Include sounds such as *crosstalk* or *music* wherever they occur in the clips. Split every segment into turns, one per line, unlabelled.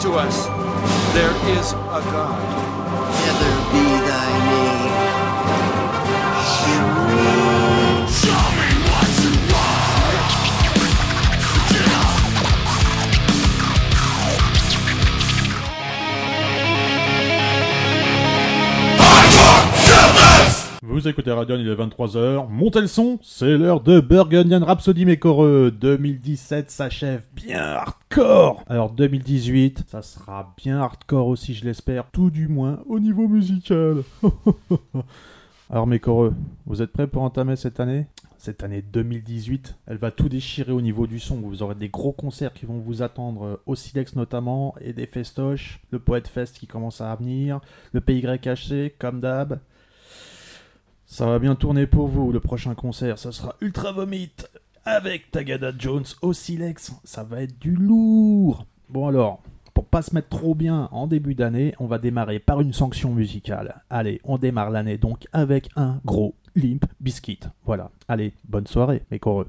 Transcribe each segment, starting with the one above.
to us there is a God.
côté Radion, il est 23h. Montez le son, c'est l'heure de Burgundian Rhapsody Mécoreux. 2017 s'achève bien hardcore. Alors 2018, ça sera bien hardcore aussi, je l'espère. Tout du moins au niveau musical. *laughs* Alors Mécoreux, vous êtes prêts pour entamer cette année? Cette année 2018. Elle va tout déchirer au niveau du son. Vous aurez des gros concerts qui vont vous attendre, euh, au Silex notamment, et des festoches. Le Poète Fest qui commence à venir, le PYHC, comme d'hab. Ça va bien tourner pour vous, le prochain concert, Ça sera Ultra Vomit avec Tagada Jones au Silex. Ça va être du lourd. Bon alors, pour pas se mettre trop bien en début d'année, on va démarrer par une sanction musicale. Allez, on démarre l'année donc avec un gros Limp Biscuit. Voilà. Allez, bonne soirée, mes coreux.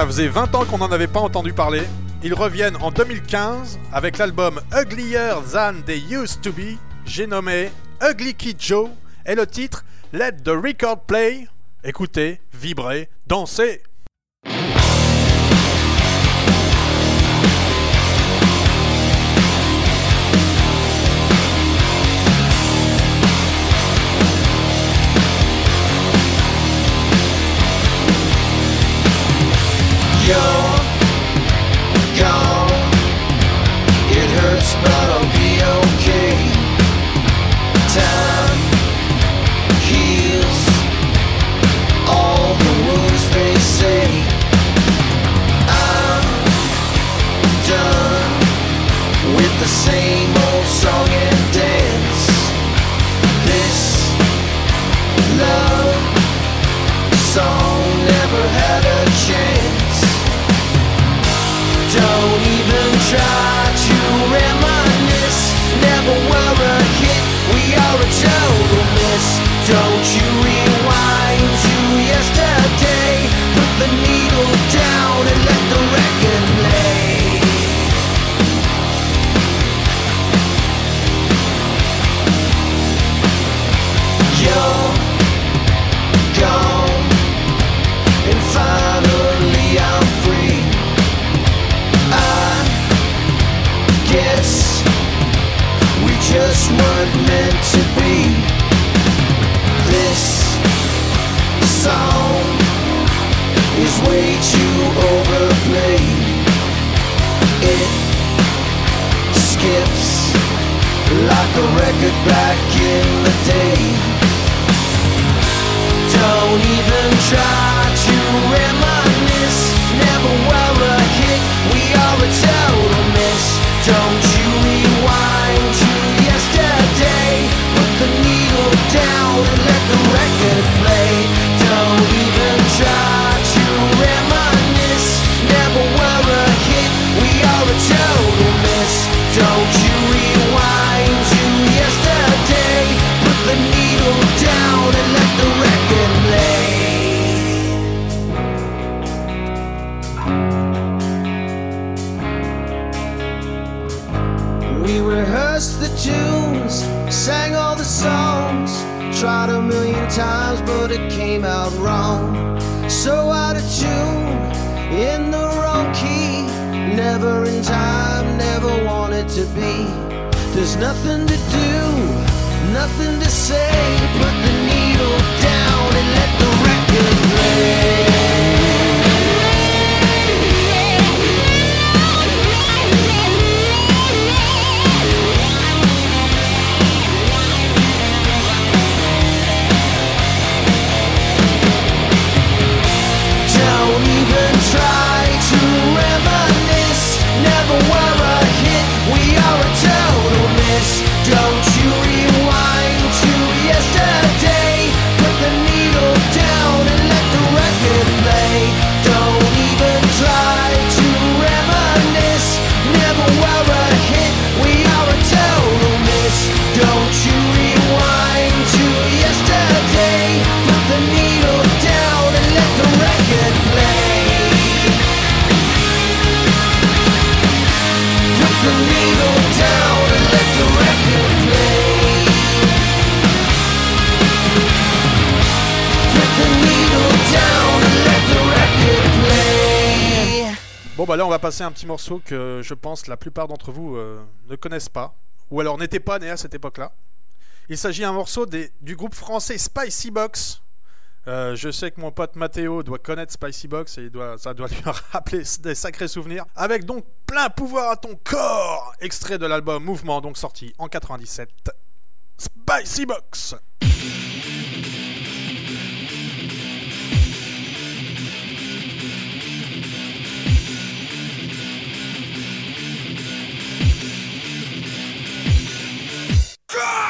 ça faisait 20 ans qu'on n'en avait pas entendu parler. Ils reviennent en 2015 avec l'album Uglier Than They Used to Be, j'ai nommé Ugly Kid Joe, et le titre Let the Record Play. Écoutez, vibrez, dansez!
show. Don't you
passer un petit morceau que je pense la plupart d'entre vous euh, ne connaissent pas, ou alors n'étaient pas nés à cette époque-là. Il s'agit d'un morceau du groupe français Spicy Box. Euh, je sais que mon pote Mathéo doit connaître Spicy Box et ça doit lui *laughs* rappeler des sacrés souvenirs. Avec donc plein pouvoir à ton corps, extrait de l'album Mouvement, donc sorti en 97. Spicy Box.
God!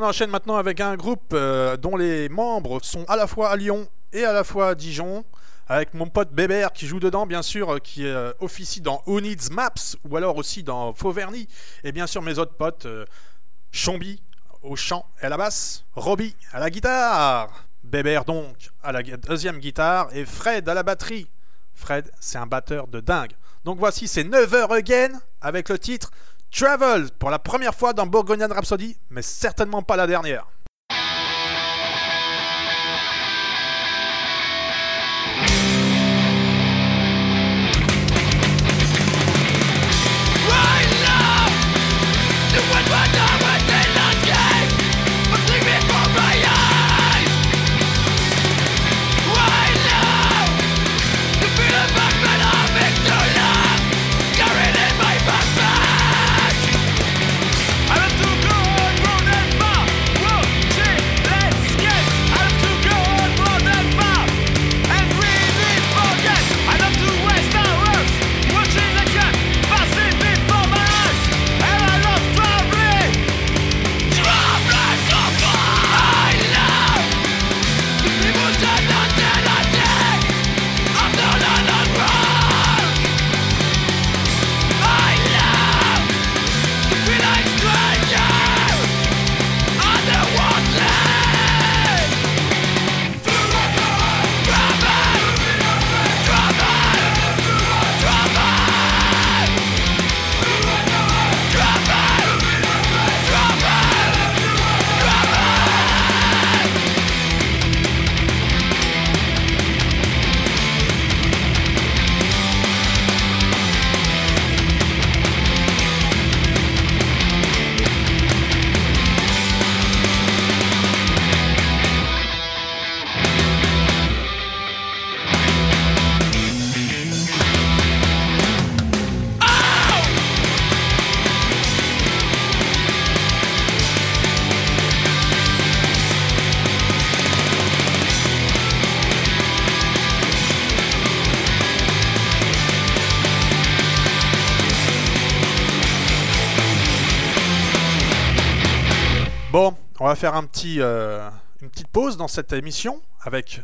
On enchaîne maintenant avec un groupe euh, dont les membres sont à la fois à Lyon et à la fois à Dijon. Avec mon pote Bébert qui joue dedans, bien sûr, euh, qui euh, officie dans Who Needs Maps ou alors aussi dans Fauverny. Et bien sûr, mes autres potes, euh, Chombi au chant et à la basse, Robbie à la guitare, Bébert donc à la deuxième guitare et Fred à la batterie. Fred, c'est un batteur de dingue. Donc voici, c'est 9h again avec le titre Travel pour la première fois dans Bourgognan Rhapsody, mais certainement pas la dernière. Va faire euh, une petite pause dans cette émission avec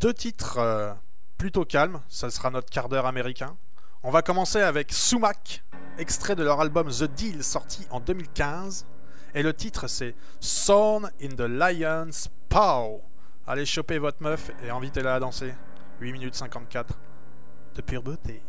deux titres euh, plutôt calmes. Ça sera notre quart d'heure américain. On va commencer avec Sumac, extrait de leur album The Deal sorti en 2015. Et le titre c'est Son in the Lion's Paw. Allez choper votre meuf et invitez-la à danser. 8 minutes 54 de pure beauté.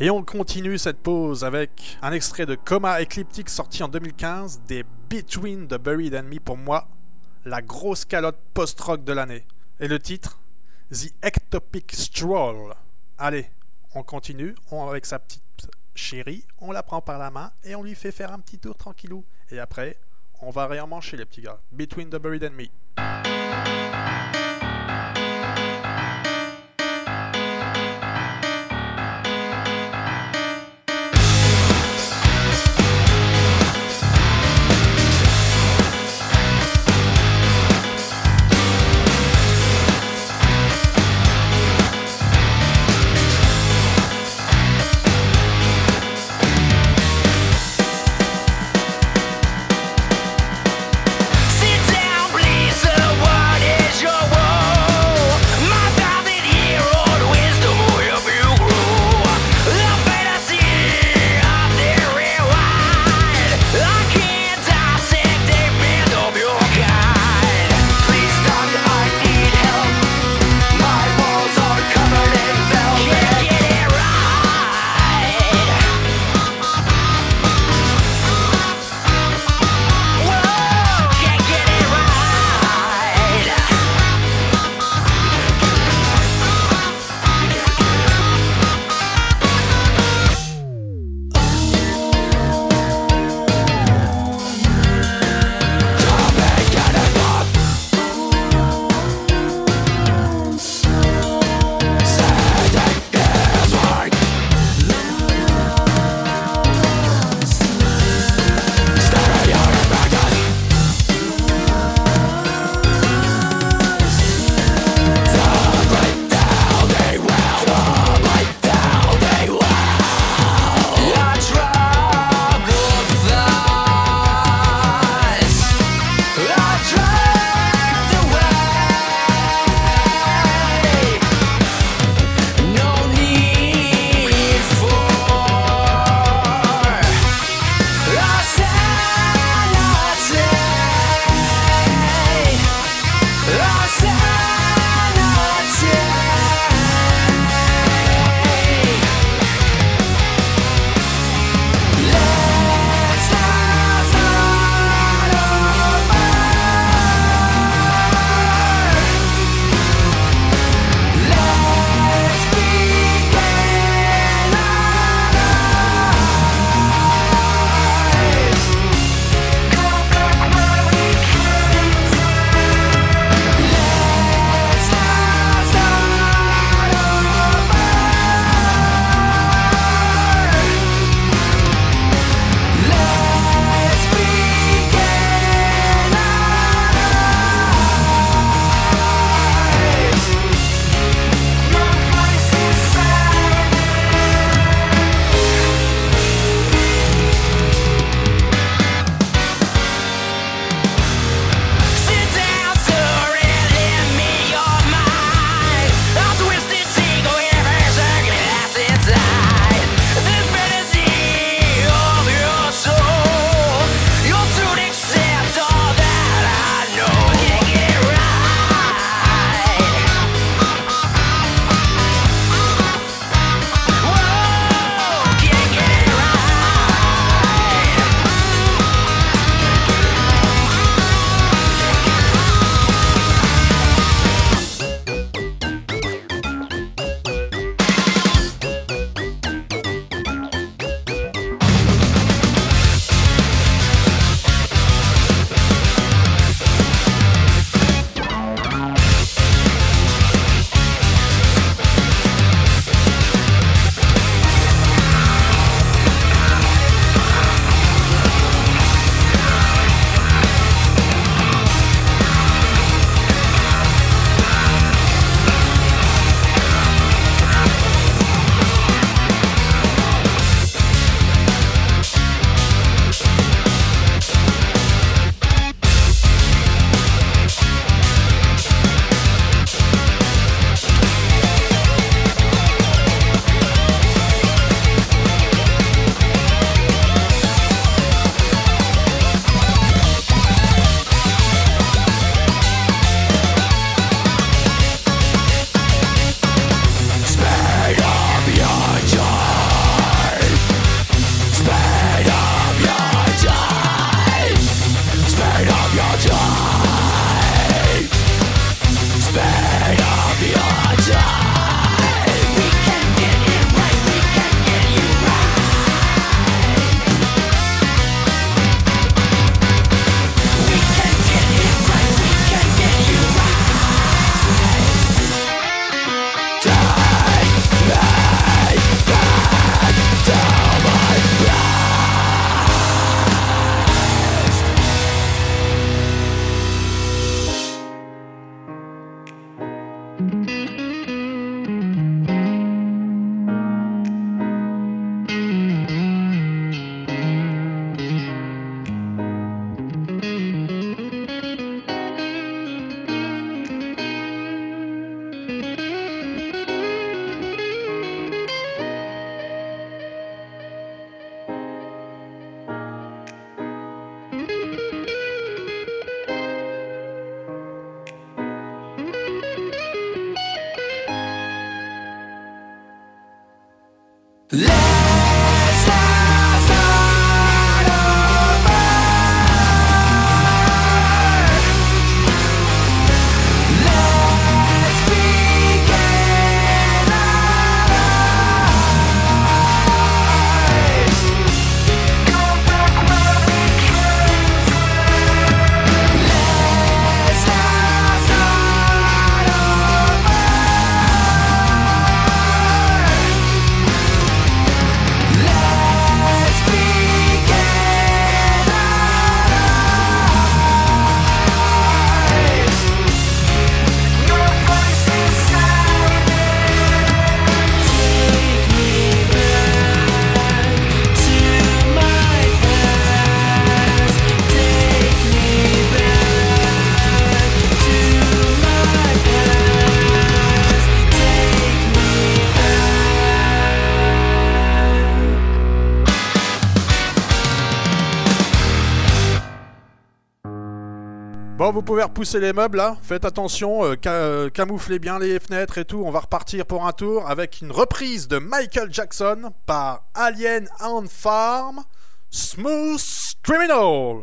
Et on continue cette pause avec un extrait de Coma Ecliptic sorti en 2015 des Between the Buried and Me pour moi, la grosse calotte post-rock de l'année. Et le titre The Ectopic Stroll. Allez, on continue, on avec sa petite chérie, on la prend par la main et on lui fait faire un petit tour tranquillou. Et après, on va réellement chez les petits gars. Between the Buried and Me.
Vous pouvez repousser les meubles là. Faites attention, euh, euh, camouflez bien les fenêtres et tout. On va repartir pour un tour avec une reprise de Michael Jackson par Alien and Farm Smooth Criminal.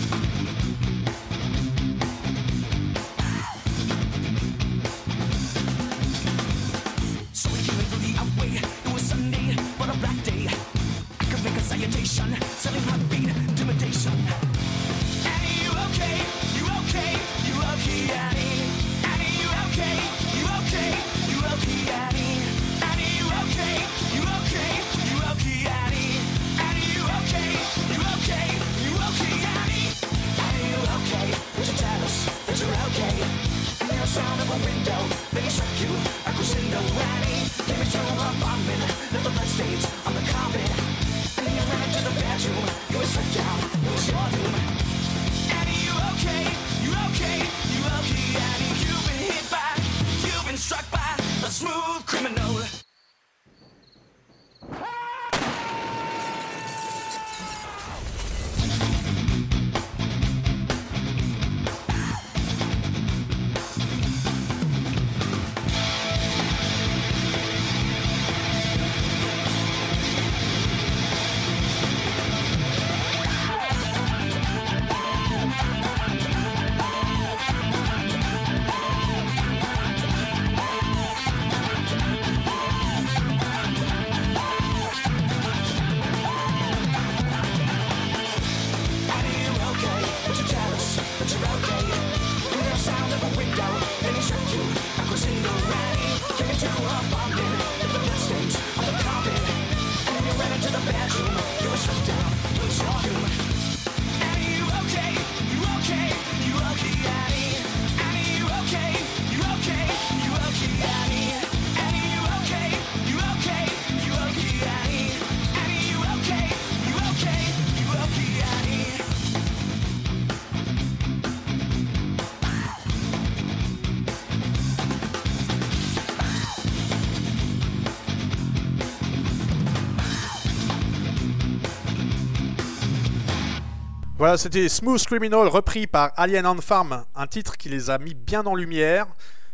Voilà, c'était Smooth Criminal repris par Alien on Farm, un titre qui les a mis bien en lumière.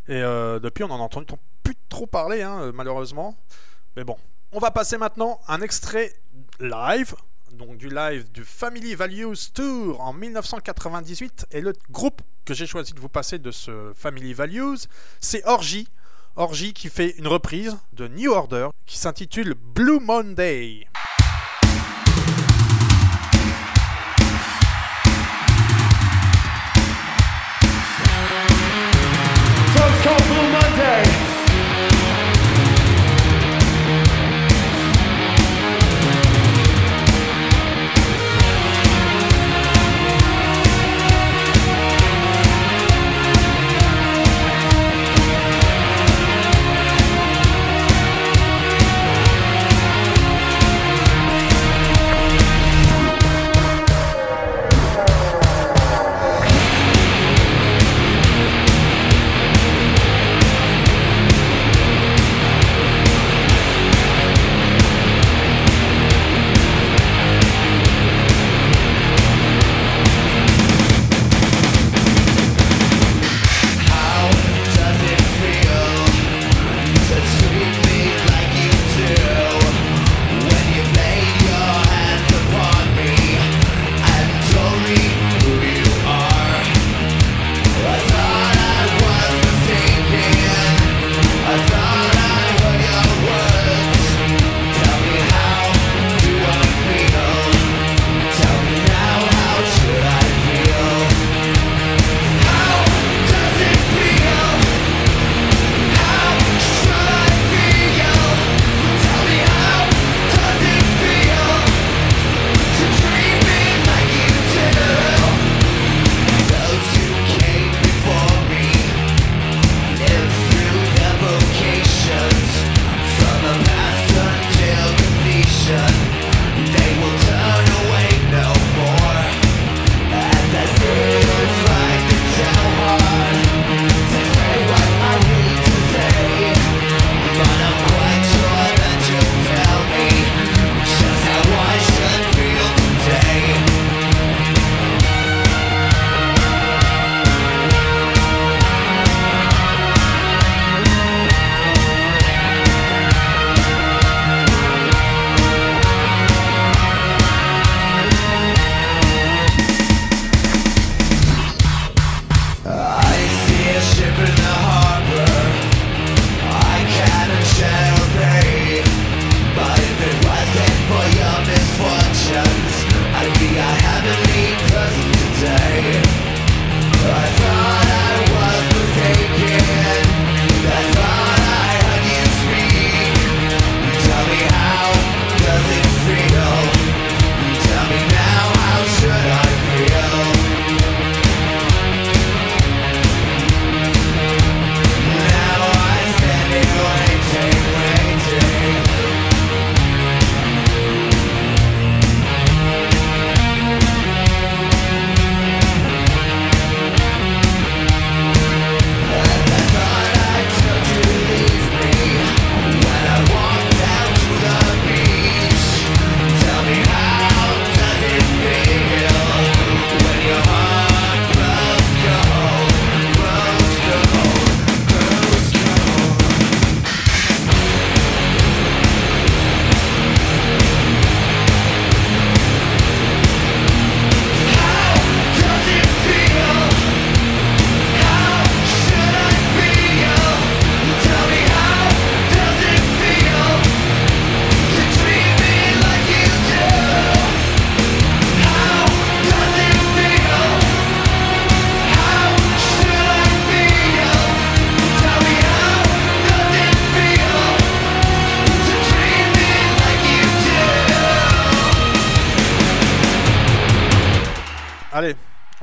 Et euh, depuis, on en entend plus trop parler, hein, euh, malheureusement.
Mais bon, on va passer maintenant un extrait live, donc du live du Family Values Tour en 1998. Et le groupe que j'ai choisi de vous passer de ce Family Values, c'est Orgy. Orgy qui fait une reprise de New Order qui s'intitule Blue Monday.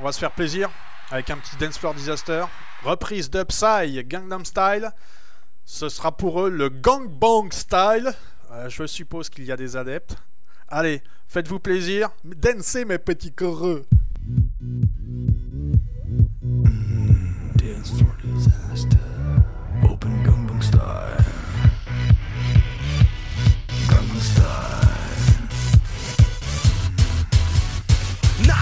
On va se faire plaisir avec un petit Dance Floor Disaster. Reprise d'Upside Gangnam Style. Ce sera pour eux le Gangbang Style. Euh, je suppose qu'il y a des adeptes. Allez, faites-vous plaisir. Dansez mes petits coreux.
Dance for disaster. Open Gangnam style.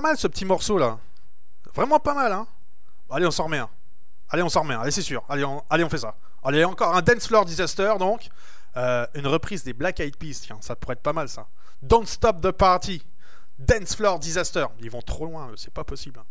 pas mal ce petit morceau là. Vraiment pas mal, hein. Allez, on s'en remet un. Allez, on s'en remet un. Allez, c'est sûr. Allez on, allez, on fait ça. Allez, encore un Dance Floor Disaster donc. Euh, une reprise des Black Eyed Peas. Tiens, ça pourrait être pas mal ça. Don't Stop the Party. Dance Floor Disaster. Ils vont trop loin, c'est pas possible. hein.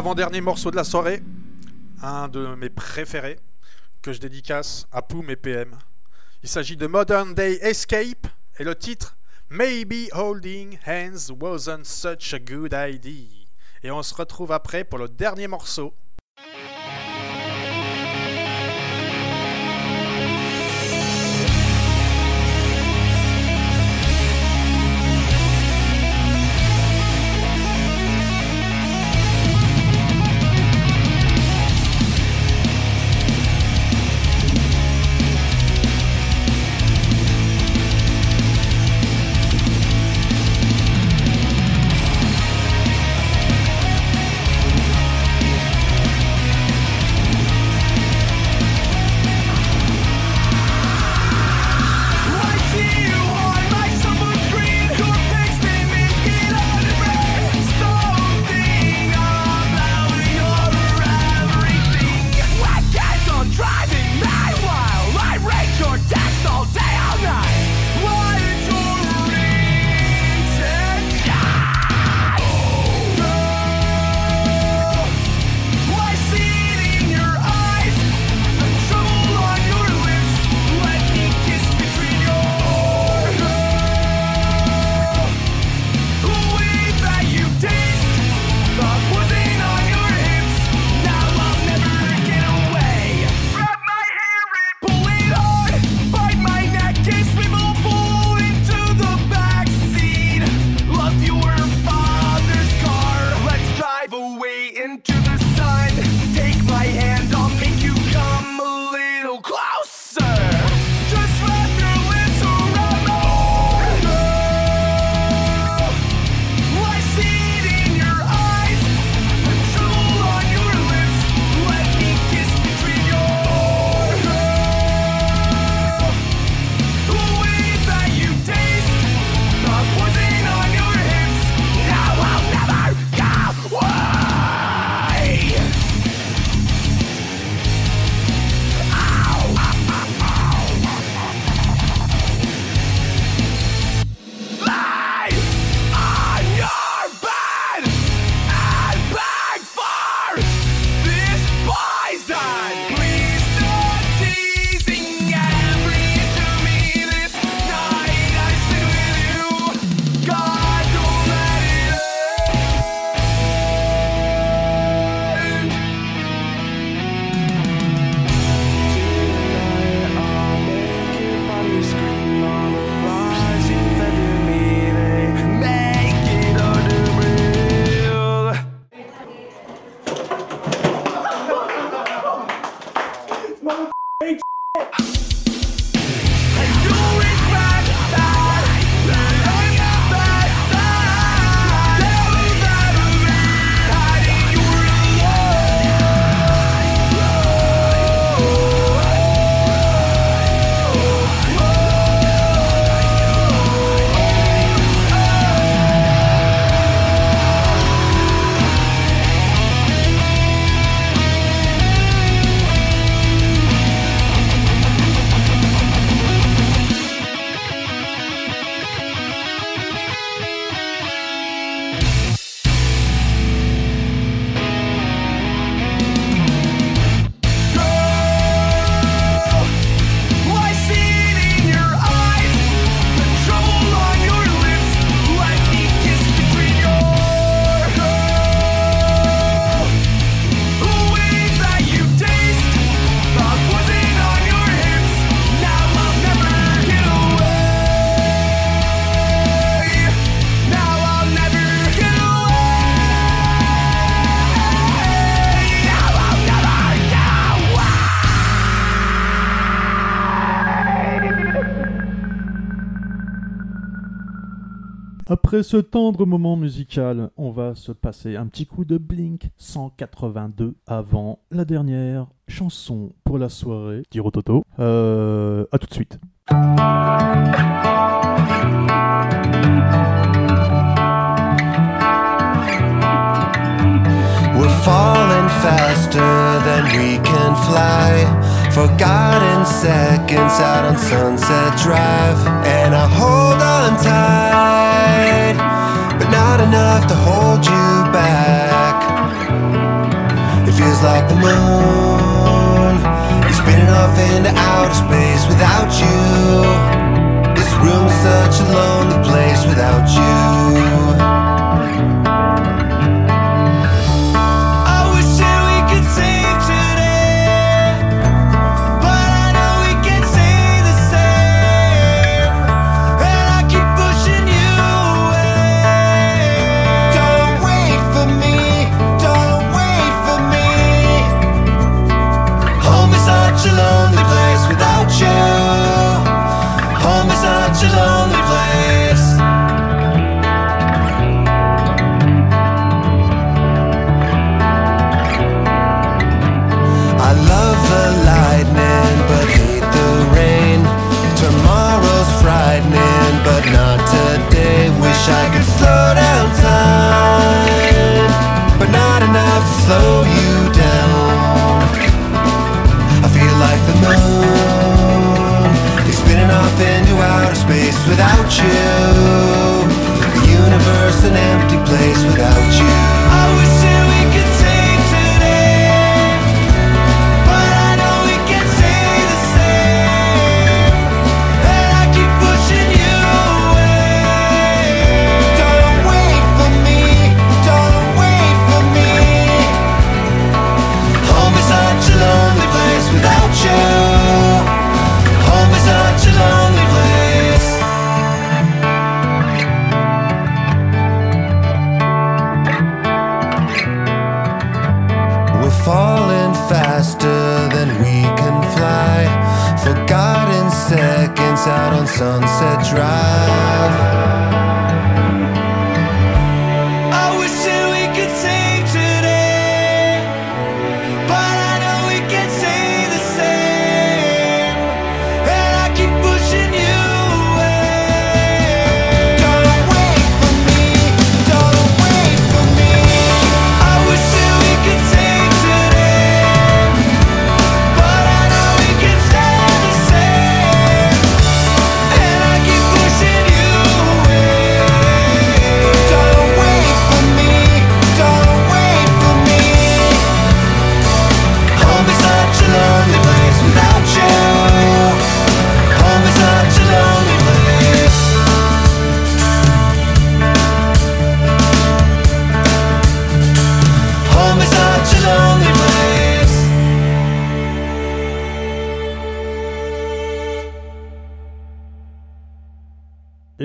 l'avant-dernier morceau de la soirée, un de mes préférés, que je dédicace à Poum et PM. Il s'agit de Modern Day Escape et le titre Maybe Holding Hands Wasn't Such a Good Idea. Et on se retrouve après pour le dernier morceau.
ce tendre moment musical, on va se passer un petit coup de Blink 182 avant la dernière chanson pour la soirée. Tiro Toto. Euh, à tout de suite.
We're falling faster than we can fly. Forgotten seconds out on Sunset Drive. And I hold on tight, but not enough to hold you back. It feels like the moon is spinning off into outer space without you. This room's such a lonely place without you.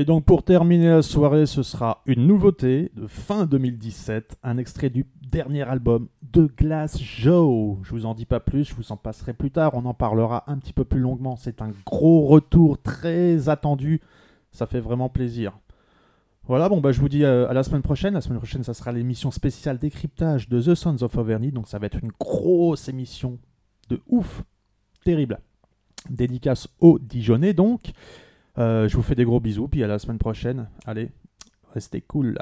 Et donc pour terminer la soirée, ce sera une nouveauté de fin 2017, un extrait du dernier album de Glass Joe. Je vous en dis pas plus, je vous en passerai plus tard, on en parlera un petit peu plus longuement. C'est un gros retour très attendu, ça fait vraiment plaisir. Voilà, bon bah je vous dis euh, à la semaine prochaine. La semaine prochaine, ça sera l'émission spéciale décryptage de The Sons of Overny, donc ça va être une grosse émission de ouf, terrible. Dédicace aux Dijonais donc. Euh, je vous fais des gros bisous, puis à la semaine prochaine. Allez, restez cool.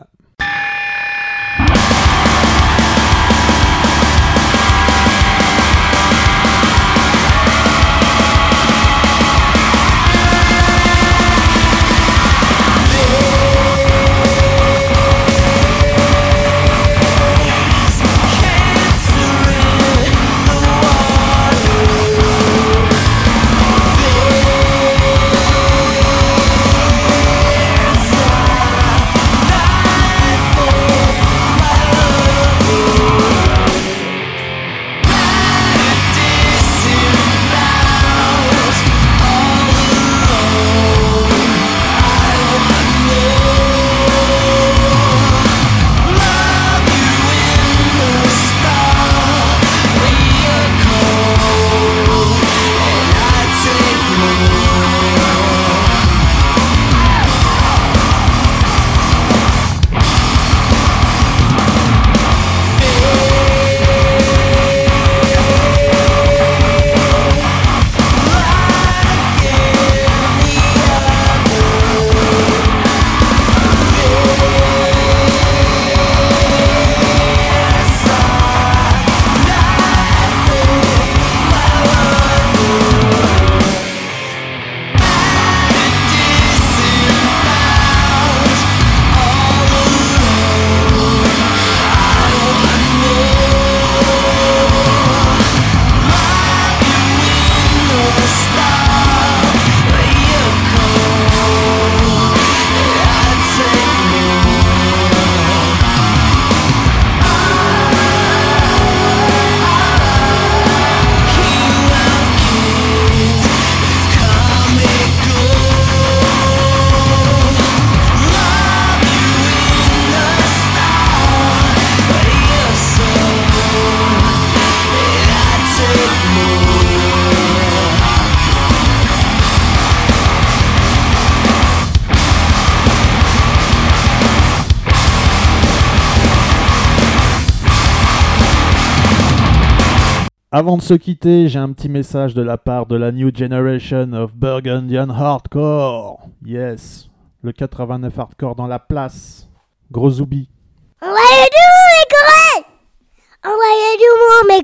Avant de se quitter, j'ai un petit message de la part de la New Generation of Burgundian Hardcore. Yes, le 89 Hardcore dans la place. Gros zoubi.
Envoyez du mes collègues Envoyez du monde, mes